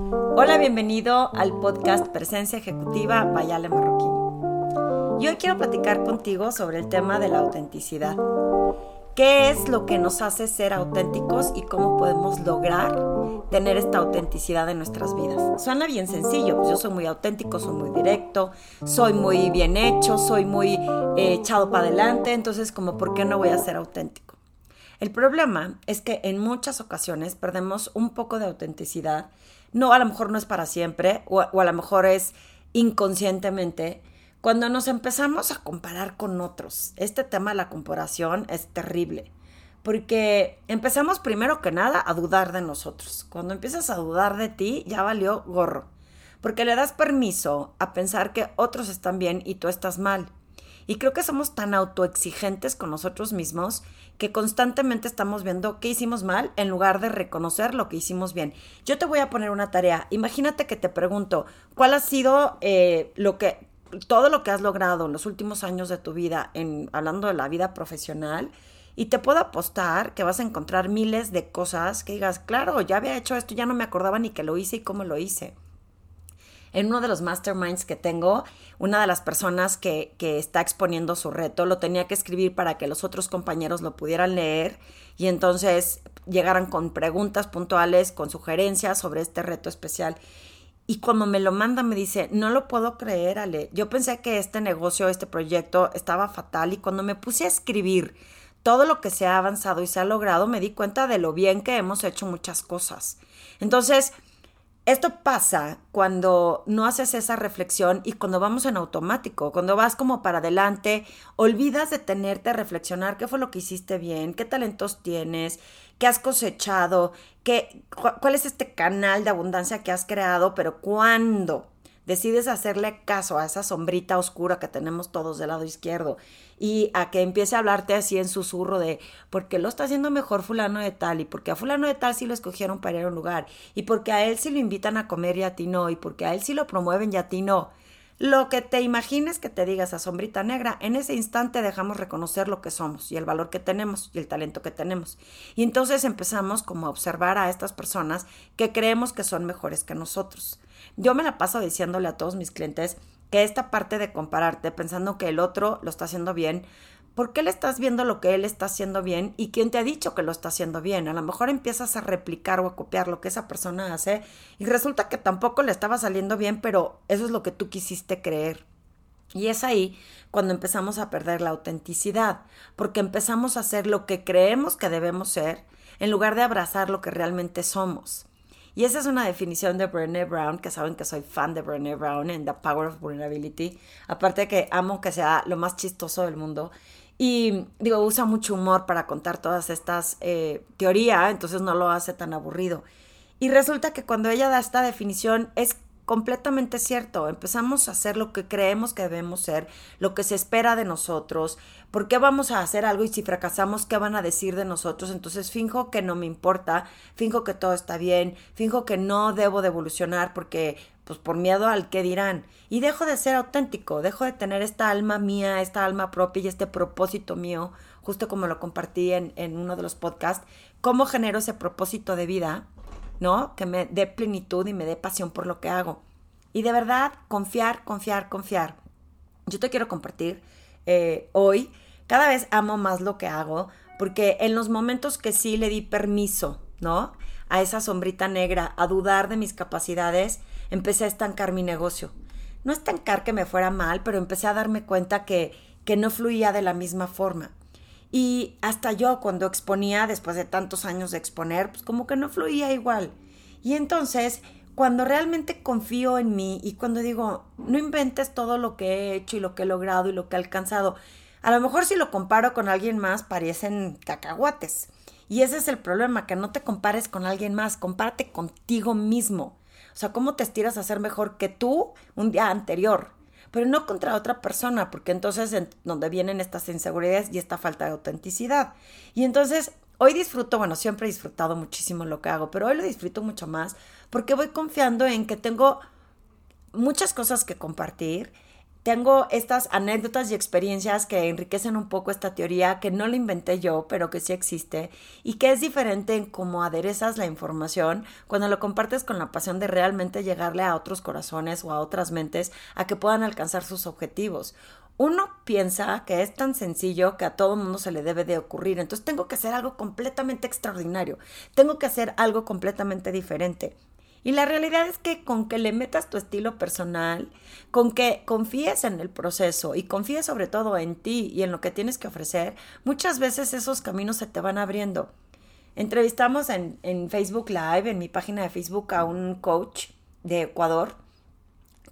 Hola, bienvenido al podcast Presencia Ejecutiva Bayale Marroquín. Y hoy quiero platicar contigo sobre el tema de la autenticidad. ¿Qué es lo que nos hace ser auténticos y cómo podemos lograr tener esta autenticidad en nuestras vidas? Suena bien sencillo, pues yo soy muy auténtico, soy muy directo, soy muy bien hecho, soy muy eh, echado para adelante, entonces como, ¿por qué no voy a ser auténtico? El problema es que en muchas ocasiones perdemos un poco de autenticidad. No, a lo mejor no es para siempre, o, a lo mejor es inconscientemente, cuando nos empezamos a comparar con otros. Este tema de la comparación es terrible, porque empezamos primero que nada a dudar de nosotros. Cuando empiezas a dudar de ti, ya valió gorro, porque le das permiso a pensar que otros están bien y tú estás mal. Y creo que somos tan autoexigentes con nosotros mismos que constantemente estamos viendo qué hicimos mal en lugar de reconocer lo que hicimos bien. Yo te voy a poner una tarea. Imagínate que te pregunto, ¿cuál ha sido eh, lo que, todo lo que has logrado en los últimos años de tu vida, en, hablando de la vida profesional? Y te puedo apostar que vas a encontrar miles de cosas que digas, claro, ya había hecho esto, ya no me acordaba ni que lo hice y cómo lo hice en uno de los masterminds que tengo, una de las personas que, está exponiendo su reto lo tenía que escribir para que los otros compañeros lo pudieran leer y entonces llegaran con preguntas puntuales, con sugerencias sobre este reto especial. Y cuando me lo manda me dice, no lo puedo creer, Ale. Yo pensé que este negocio, este proyecto estaba fatal y cuando me puse a escribir todo lo que se ha avanzado y se ha logrado, me di cuenta de lo bien que hemos hecho muchas cosas. Entonces, esto pasa cuando no haces esa reflexión y cuando vamos en automático, cuando vas como para adelante, olvidas de tenerte a reflexionar qué fue lo que hiciste bien, qué talentos tienes, qué has cosechado, qué, cuál es este canal de abundancia que has creado, pero cuándo decides hacerle caso a esa sombrita oscura que tenemos todos del lado izquierdo y a que empiece a hablarte así en susurro de por qué lo está haciendo mejor fulano de tal y porque a fulano de tal sí lo escogieron para ir a un lugar y porque a él sí lo invitan a comer y a ti no y porque a él sí lo promueven y a ti no. Lo que te imagines que te diga esa sombrita negra, en ese instante dejamos reconocer lo que somos y el valor que tenemos y el talento que tenemos. Y entonces empezamos como a observar a estas personas que creemos que son mejores que nosotros. Yo me la paso diciéndole a todos mis clientes que esta parte de compararte pensando que el otro lo está haciendo bien, ¿por qué le estás viendo lo que él está haciendo bien y quién te ha dicho que lo está haciendo bien? A lo mejor empiezas a replicar o a copiar lo que esa persona hace y resulta que tampoco le estaba saliendo bien, pero eso es lo que tú quisiste creer. Y es ahí cuando empezamos a perder la autenticidad, porque empezamos a hacer lo que creemos que debemos ser en lugar de abrazar lo que realmente somos. Y esa es una definición de Brené Brown, que saben que soy fan de Brené Brown en The Power of Vulnerability. Aparte de que amo que sea lo más chistoso del mundo. Y digo, usa mucho humor para contar todas estas eh, teorías, entonces no lo hace tan aburrido. Y resulta que cuando ella da esta definición es completamente cierto. Empezamos a hacer lo que creemos que debemos ser, lo que se espera de nosotros. ¿Por qué vamos a hacer algo y si fracasamos, qué van a decir de nosotros? Entonces finjo que no me importa, finjo que todo está bien, finjo que no debo de evolucionar porque pues por miedo al qué dirán. Y dejo de ser auténtico, dejo de tener esta alma mía, esta alma propia y este propósito mío, justo como lo compartí en, en uno de los podcasts, cómo genero ese propósito de vida, ¿no? Que me dé plenitud y me dé pasión por lo que hago. Y de verdad, confiar, confiar, confiar. Yo te quiero compartir eh, hoy, cada vez amo más lo que hago, porque en los momentos que sí le di permiso, ¿no? A esa sombrita negra, a dudar de mis capacidades, empecé a estancar mi negocio. No estancar que me fuera mal, pero empecé a darme cuenta que, que no fluía de la misma forma. Y hasta yo cuando exponía, después de tantos años de exponer, pues como que no fluía igual. Y entonces, cuando realmente confío en mí y cuando digo, no inventes todo lo que he hecho y lo que he logrado y lo que he alcanzado, a lo mejor si lo comparo con alguien más parecen cacahuates. Y ese es el problema, que no te compares con alguien más, compárate contigo mismo. O sea, ¿cómo te estiras a ser mejor que tú un día anterior? Pero no contra otra persona, porque entonces es donde vienen estas inseguridades y esta falta de autenticidad. Y entonces hoy disfruto, bueno, siempre he disfrutado muchísimo lo que hago, pero hoy lo disfruto mucho más porque voy confiando en que tengo muchas cosas que compartir tengo estas anécdotas y experiencias que enriquecen un poco esta teoría que no la inventé yo, pero que sí existe y que es diferente en cómo aderezas la información cuando lo compartes con la pasión de realmente llegarle a otros corazones o a otras mentes a que puedan alcanzar sus objetivos. Uno piensa que es tan sencillo que a todo mundo se le debe de ocurrir, entonces tengo que hacer algo completamente extraordinario, tengo que hacer algo completamente diferente. Y la realidad es que con que le metas tu estilo personal, con que confíes en el proceso y confíes sobre todo en ti y en lo que tienes que ofrecer, muchas veces esos caminos se te van abriendo. Entrevistamos en, Facebook Live, en mi página de Facebook, a un coach de Ecuador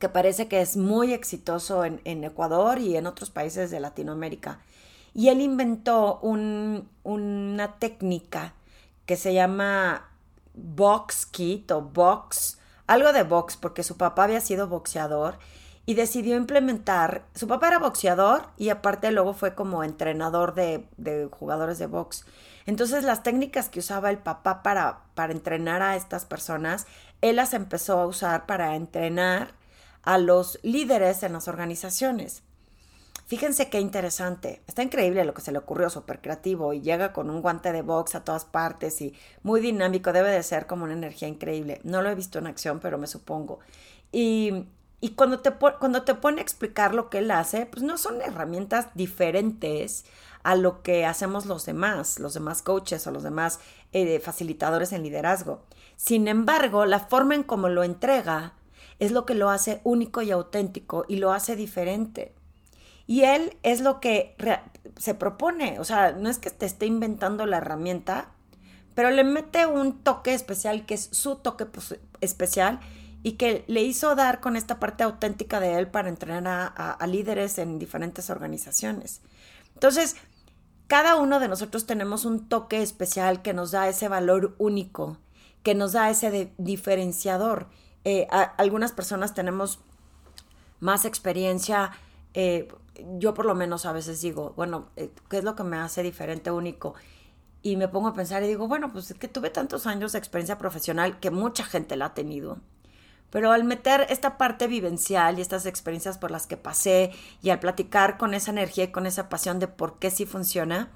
que parece que es muy exitoso en, Ecuador y en otros países de Latinoamérica. Y él inventó una técnica que se llama box kit o box, algo de box, porque su papá había sido boxeador y decidió implementar, su papá era boxeador y aparte luego fue como entrenador de, de jugadores de box. Entonces las técnicas que usaba el papá para, para entrenar a estas personas, él las empezó a usar para entrenar a los líderes en las organizaciones. Fíjense qué interesante. Está increíble lo que se le ocurrió, súper creativo y llega con un guante de box a todas partes y muy dinámico. Debe de ser como una energía increíble. No lo he visto en acción, pero me supongo. Y, y cuando, te, cuando te pone a explicar lo que él hace, pues no son herramientas diferentes a lo que hacemos los demás, los demás coaches o los demás eh, facilitadores en liderazgo. Sin embargo, la forma en cómo lo entrega es lo que lo hace único y auténtico y lo hace diferente. Y él es lo que se propone, o sea, no es que te esté inventando la herramienta, pero le mete un toque especial que es su toque especial y que le hizo dar con esta parte auténtica de él para entrenar a, líderes en diferentes organizaciones. Entonces, cada uno de nosotros tenemos un toque especial que nos da ese valor único, que nos da ese diferenciador. Eh, algunas personas tenemos más experiencia eh, yo por lo menos a veces digo, bueno, eh, ¿qué es lo que me hace diferente, único? Y me pongo a pensar y digo, bueno, pues es que tuve tantos años de experiencia profesional que mucha gente la ha tenido. Pero al meter esta parte vivencial y estas experiencias por las que pasé y al platicar con esa energía y con esa pasión de por qué sí funciona,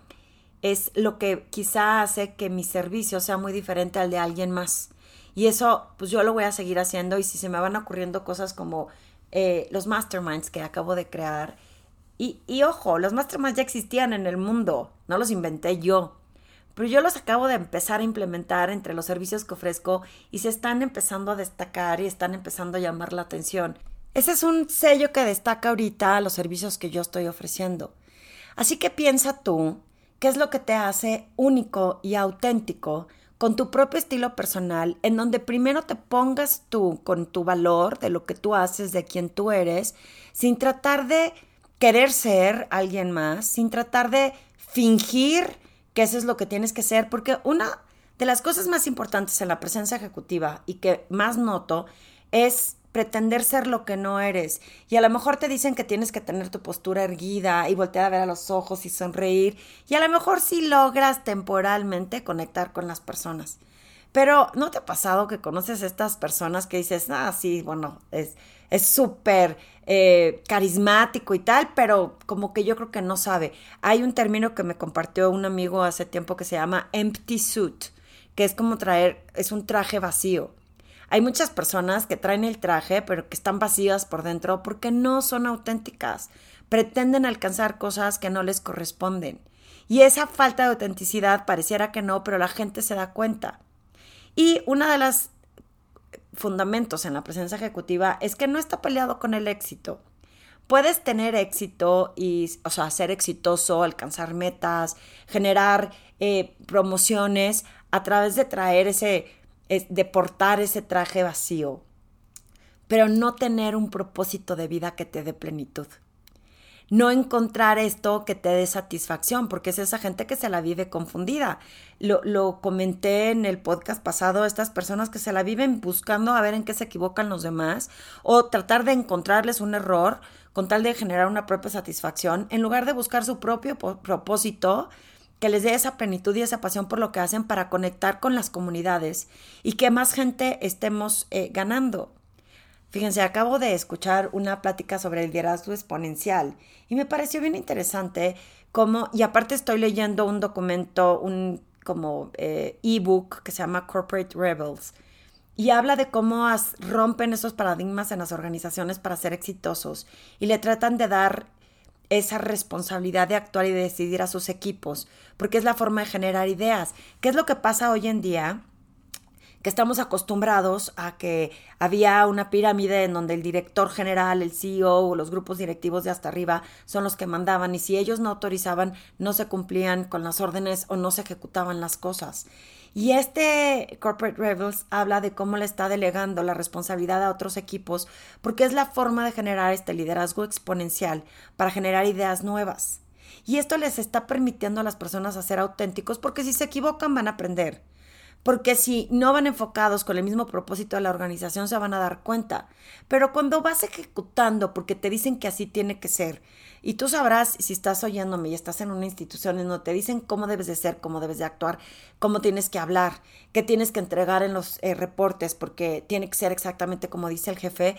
es lo que quizá hace que mi servicio sea muy diferente al de alguien más. Y eso, pues yo lo voy a seguir haciendo y si se me van ocurriendo cosas como eh, los masterminds que acabo de crear, y, ojo, los masterminds ya existían en el mundo, no los inventé yo. Pero yo los acabo de empezar a implementar entre los servicios que ofrezco y se están empezando a destacar y están empezando a llamar la atención. Ese es un sello que destaca ahorita los servicios que yo estoy ofreciendo. Así que piensa tú qué es lo que te hace único y auténtico con tu propio estilo personal, en donde primero te pongas tú con tu valor de lo que tú haces, de quien tú eres, sin tratar de querer ser alguien más, sin tratar de fingir que eso es lo que tienes que ser, porque una de las cosas más importantes en la presencia ejecutiva y que más noto es pretender ser lo que no eres. Y a lo mejor te dicen que tienes que tener tu postura erguida y voltear a ver a los ojos y sonreír. Y a lo mejor sí logras temporalmente conectar con las personas. Pero ¿no te ha pasado que conoces a estas personas que dices, ah, sí, bueno, es súper eh, carismático y tal, pero como que yo creo que no sabe. Hay un término que me compartió un amigo hace tiempo que se llama empty suit, que es como traer, es un traje vacío. Hay muchas personas que traen el traje, pero que están vacías por dentro porque no son auténticas. Pretenden alcanzar cosas que no les corresponden. Y esa falta de autenticidad pareciera que no, pero la gente se da cuenta. Y una de las fundamentos en la presencia ejecutiva es que no está peleado con el éxito. Puedes tener éxito y, o sea, ser exitoso, alcanzar metas, generar eh, promociones a través de traer ese, de portar ese traje vacío, pero no tener un propósito de vida que te dé plenitud no encontrar esto que te dé satisfacción, porque es esa gente que se la vive confundida. Lo, lo, comenté en el podcast pasado, estas personas que se la viven buscando a ver en qué se equivocan los demás o tratar de encontrarles un error con tal de generar una propia satisfacción, en lugar de buscar su propio propósito que les dé esa plenitud y esa pasión por lo que hacen para conectar con las comunidades y que más gente estemos eh, ganando. Fíjense, acabo de escuchar una plática sobre el liderazgo exponencial y me pareció bien interesante cómo, y aparte estoy leyendo un documento, un como eh, ebook que se llama Corporate Rebels y habla de cómo rompen esos paradigmas en las organizaciones para ser exitosos y le tratan de dar esa responsabilidad de actuar y de decidir a sus equipos, porque es la forma de generar ideas. ¿Qué es lo que pasa hoy en día? Que estamos acostumbrados a que había una pirámide en donde el director general, el CEO o los grupos directivos de hasta arriba son los que mandaban y si ellos no autorizaban no se cumplían con las órdenes o no se ejecutaban las cosas. Y este Corporate Rebels habla de cómo le está delegando la responsabilidad a otros equipos porque es la forma de generar este liderazgo exponencial para generar ideas nuevas. Y esto les está permitiendo a las personas a ser auténticos porque si se equivocan van a aprender porque si no van enfocados con el mismo propósito de la organización se van a dar cuenta. Pero cuando vas ejecutando porque te dicen que así tiene que ser, y tú sabrás si estás oyéndome y estás en una institución en donde te dicen cómo debes de ser, cómo debes de actuar, cómo tienes que hablar, qué tienes que entregar en los eh, reportes, porque tiene que ser exactamente como dice el jefe,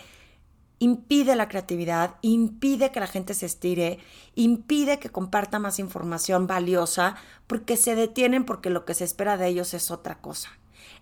impide la creatividad, impide que la gente se estire, impide que comparta más información valiosa, porque se detienen porque lo que se espera de ellos es otra cosa.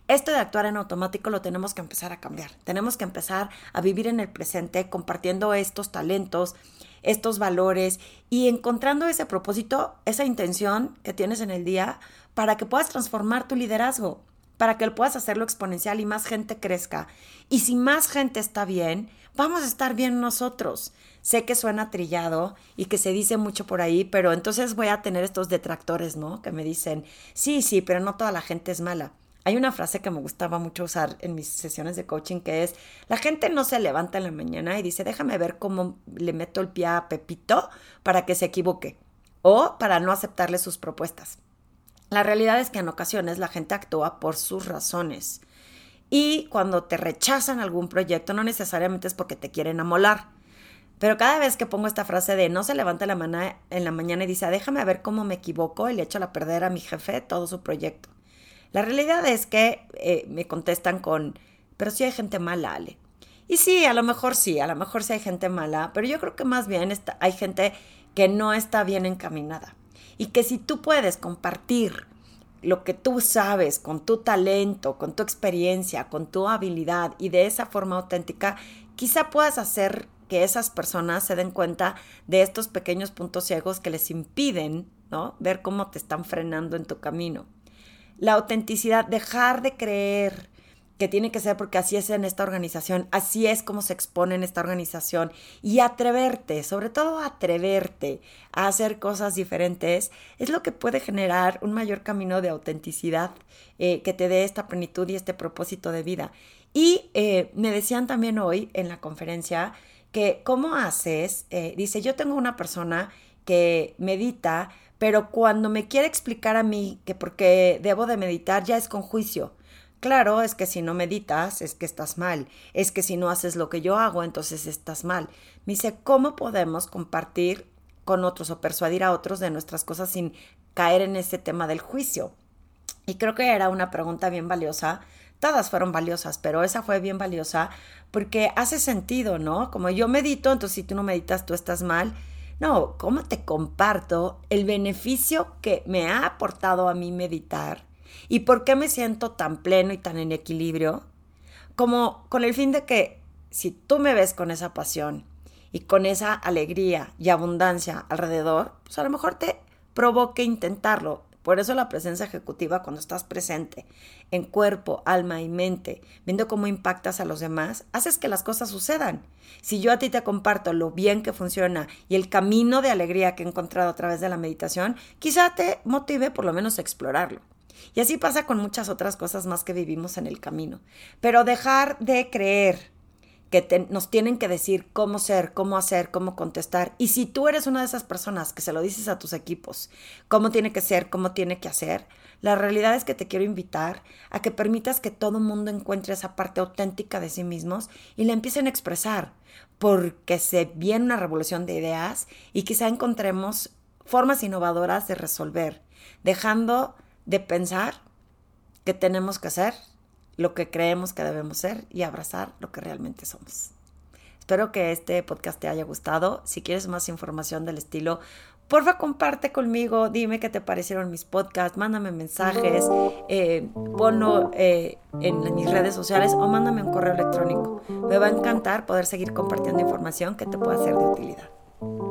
Esto de actuar en automático lo tenemos que empezar a cambiar. Tenemos que empezar a vivir en el presente compartiendo estos talentos, estos valores y encontrando ese propósito, esa intención que tienes en el día para que puedas transformar tu liderazgo, para que puedas hacerlo exponencial y más gente crezca. Y si más gente está bien, vamos a estar bien nosotros. Sé que suena trillado y que se dice mucho por ahí, pero entonces voy a tener estos detractores, ¿no? Que me dicen, sí, sí, pero no toda la gente es mala. Hay una frase que me gustaba mucho usar en mis sesiones de coaching que es, la gente no se levanta en la mañana y dice, déjame ver cómo le meto el pie a Pepito para que se equivoque o para no aceptarle sus propuestas. La realidad es que en ocasiones la gente actúa por sus razones. Y cuando te rechazan algún proyecto, no necesariamente es porque te quieren amolar. Pero cada vez que pongo esta frase de no se levanta la mano en la mañana y dice, déjame ver cómo me equivoco y le echo a perder a mi jefe todo su proyecto. La realidad es que eh, me contestan con, pero sí hay gente mala, Ale. Y sí, a lo mejor sí, a lo mejor sí hay gente mala, pero yo creo que más bien hay gente que no está bien encaminada. Y que si tú puedes compartir lo que tú sabes, con tu talento, con tu experiencia, con tu habilidad y de esa forma auténtica, quizá puedas hacer que esas personas se den cuenta de estos pequeños puntos ciegos que les impiden, ¿no? Ver cómo te están frenando en tu camino. La autenticidad, dejar de creer que tiene que ser porque así es en esta organización, así es como se expone en esta organización y atreverte, sobre todo atreverte a hacer cosas diferentes, es lo que puede generar un mayor camino de autenticidad eh, que te dé esta plenitud y este propósito de vida. Y eh, me decían también hoy en la conferencia que cómo haces, eh, dice, yo tengo una persona que medita, pero cuando me quiere explicar a mí que porque debo de meditar ya es con juicio Claro, es que si no meditas, es que estás mal. Es que si no haces lo que yo hago, entonces estás mal. Me dice, ¿cómo podemos compartir con otros o persuadir a otros de nuestras cosas sin caer en ese tema del juicio? Y creo que era una pregunta bien valiosa. Todas fueron valiosas, pero esa fue bien valiosa porque hace sentido, ¿no? Como yo medito, entonces si tú no meditas, tú estás mal. No, ¿cómo te comparto el beneficio que me ha aportado a mí meditar? ¿Y por qué me siento tan pleno y tan en equilibrio? Como con el fin de que si tú me ves con esa pasión y con esa alegría y abundancia alrededor, pues a lo mejor te provoque intentarlo. Por eso la presencia ejecutiva cuando estás presente en cuerpo, alma y mente, viendo cómo impactas a los demás, haces que las cosas sucedan. Si yo a ti te comparto lo bien que funciona y el camino de alegría que he encontrado a través de la meditación, quizá te motive por lo menos a explorarlo. Y así pasa con muchas otras cosas más que vivimos en el camino. Pero dejar de creer que nos tienen que decir cómo ser, cómo hacer, cómo contestar. Y si tú eres una de esas personas que se lo dices a tus equipos, cómo tiene que ser, cómo tiene que hacer, la realidad es que te quiero invitar a que permitas que todo mundo encuentre esa parte auténtica de sí mismos y la empiecen a expresar, porque se viene una revolución de ideas y quizá encontremos formas innovadoras de resolver, dejando de pensar que tenemos que hacer lo que creemos que debemos ser y abrazar lo que realmente somos. espero que este podcast te haya gustado. Si quieres más información del estilo, porfa comparte conmigo, dime qué te parecieron mis podcasts, mándame mensajes, eh, ponlo eh, en mis redes sociales o mándame un correo electrónico. Me va a encantar poder seguir compartiendo información que te pueda ser de utilidad.